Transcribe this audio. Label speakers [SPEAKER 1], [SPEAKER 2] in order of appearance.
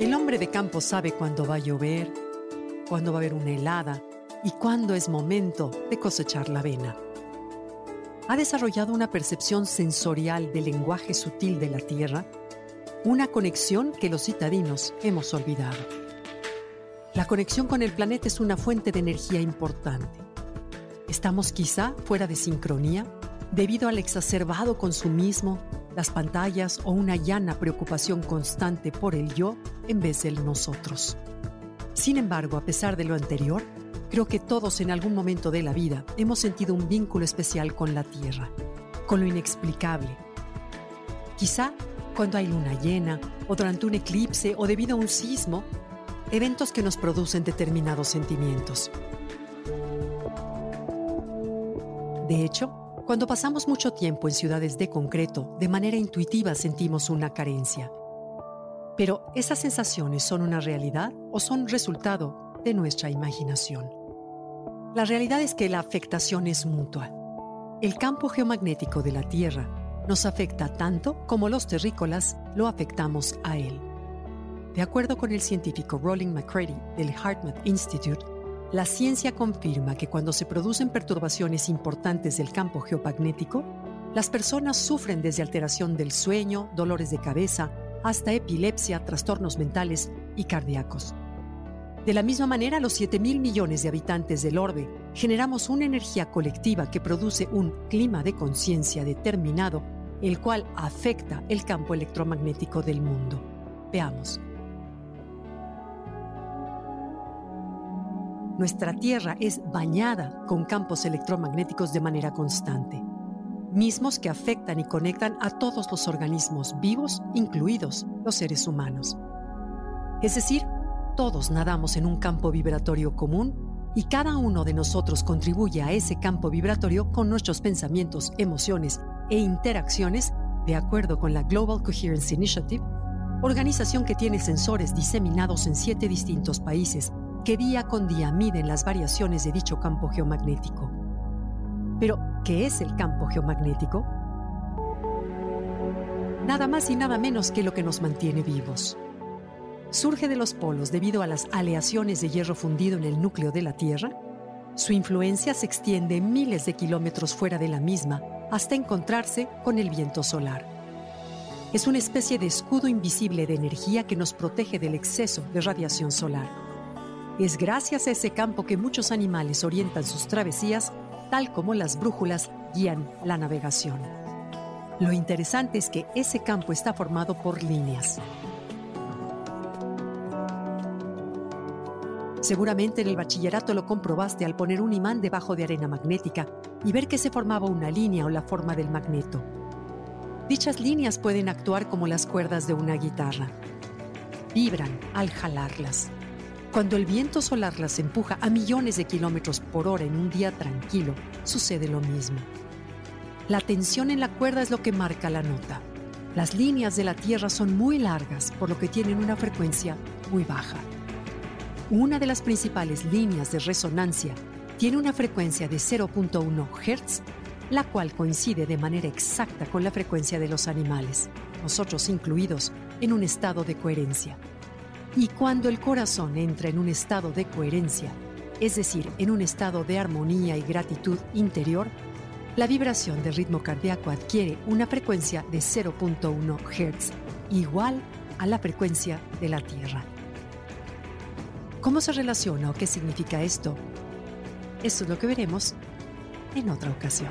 [SPEAKER 1] El hombre de campo sabe cuándo va a llover, cuándo va a haber una helada y cuándo es momento de cosechar la avena. Ha desarrollado una percepción sensorial del lenguaje sutil de la tierra, una conexión que los citadinos hemos olvidado. La conexión con el planeta es una fuente de energía importante. Estamos quizá fuera de sincronía debido al exacerbado consumismo, las pantallas o una llana preocupación constante por el yo en vez del nosotros. Sin embargo, a pesar de lo anterior, creo que todos en algún momento de la vida hemos sentido un vínculo especial con la Tierra, con lo inexplicable. Quizá cuando hay luna llena, o durante un eclipse, o debido a un sismo, eventos que nos producen determinados sentimientos. De hecho, cuando pasamos mucho tiempo en ciudades de concreto, de manera intuitiva sentimos una carencia. Pero, ¿esas sensaciones son una realidad o son resultado de nuestra imaginación? La realidad es que la afectación es mutua. El campo geomagnético de la Tierra nos afecta tanto como los terrícolas lo afectamos a él. De acuerdo con el científico Rolling McCready del HeartMath Institute, la ciencia confirma que cuando se producen perturbaciones importantes del campo geomagnético, las personas sufren desde alteración del sueño, dolores de cabeza, hasta epilepsia, trastornos mentales y cardíacos. De la misma manera, los 7 mil millones de habitantes del orbe generamos una energía colectiva que produce un clima de conciencia determinado, el cual afecta el campo electromagnético del mundo. Veamos. Nuestra Tierra es bañada con campos electromagnéticos de manera constante, mismos que afectan y conectan a todos los organismos vivos, incluidos los seres humanos. Es decir, todos nadamos en un campo vibratorio común y cada uno de nosotros contribuye a ese campo vibratorio con nuestros pensamientos, emociones e interacciones de acuerdo con la Global Coherence Initiative, organización que tiene sensores diseminados en siete distintos países que día con día miden las variaciones de dicho campo geomagnético. Pero, ¿qué es el campo geomagnético? Nada más y nada menos que lo que nos mantiene vivos. Surge de los polos debido a las aleaciones de hierro fundido en el núcleo de la Tierra. Su influencia se extiende miles de kilómetros fuera de la misma hasta encontrarse con el viento solar. Es una especie de escudo invisible de energía que nos protege del exceso de radiación solar. Es gracias a ese campo que muchos animales orientan sus travesías, tal como las brújulas guían la navegación. Lo interesante es que ese campo está formado por líneas. Seguramente en el bachillerato lo comprobaste al poner un imán debajo de arena magnética y ver que se formaba una línea o la forma del magneto. Dichas líneas pueden actuar como las cuerdas de una guitarra. Vibran al jalarlas. Cuando el viento solar las empuja a millones de kilómetros por hora en un día tranquilo, sucede lo mismo. La tensión en la cuerda es lo que marca la nota. Las líneas de la Tierra son muy largas, por lo que tienen una frecuencia muy baja. Una de las principales líneas de resonancia tiene una frecuencia de 0.1 Hz, la cual coincide de manera exacta con la frecuencia de los animales, nosotros incluidos, en un estado de coherencia. Y cuando el corazón entra en un estado de coherencia, es decir, en un estado de armonía y gratitud interior, la vibración del ritmo cardíaco adquiere una frecuencia de 0.1 Hz, igual a la frecuencia de la Tierra. ¿Cómo se relaciona o qué significa esto? Esto es lo que veremos en otra ocasión.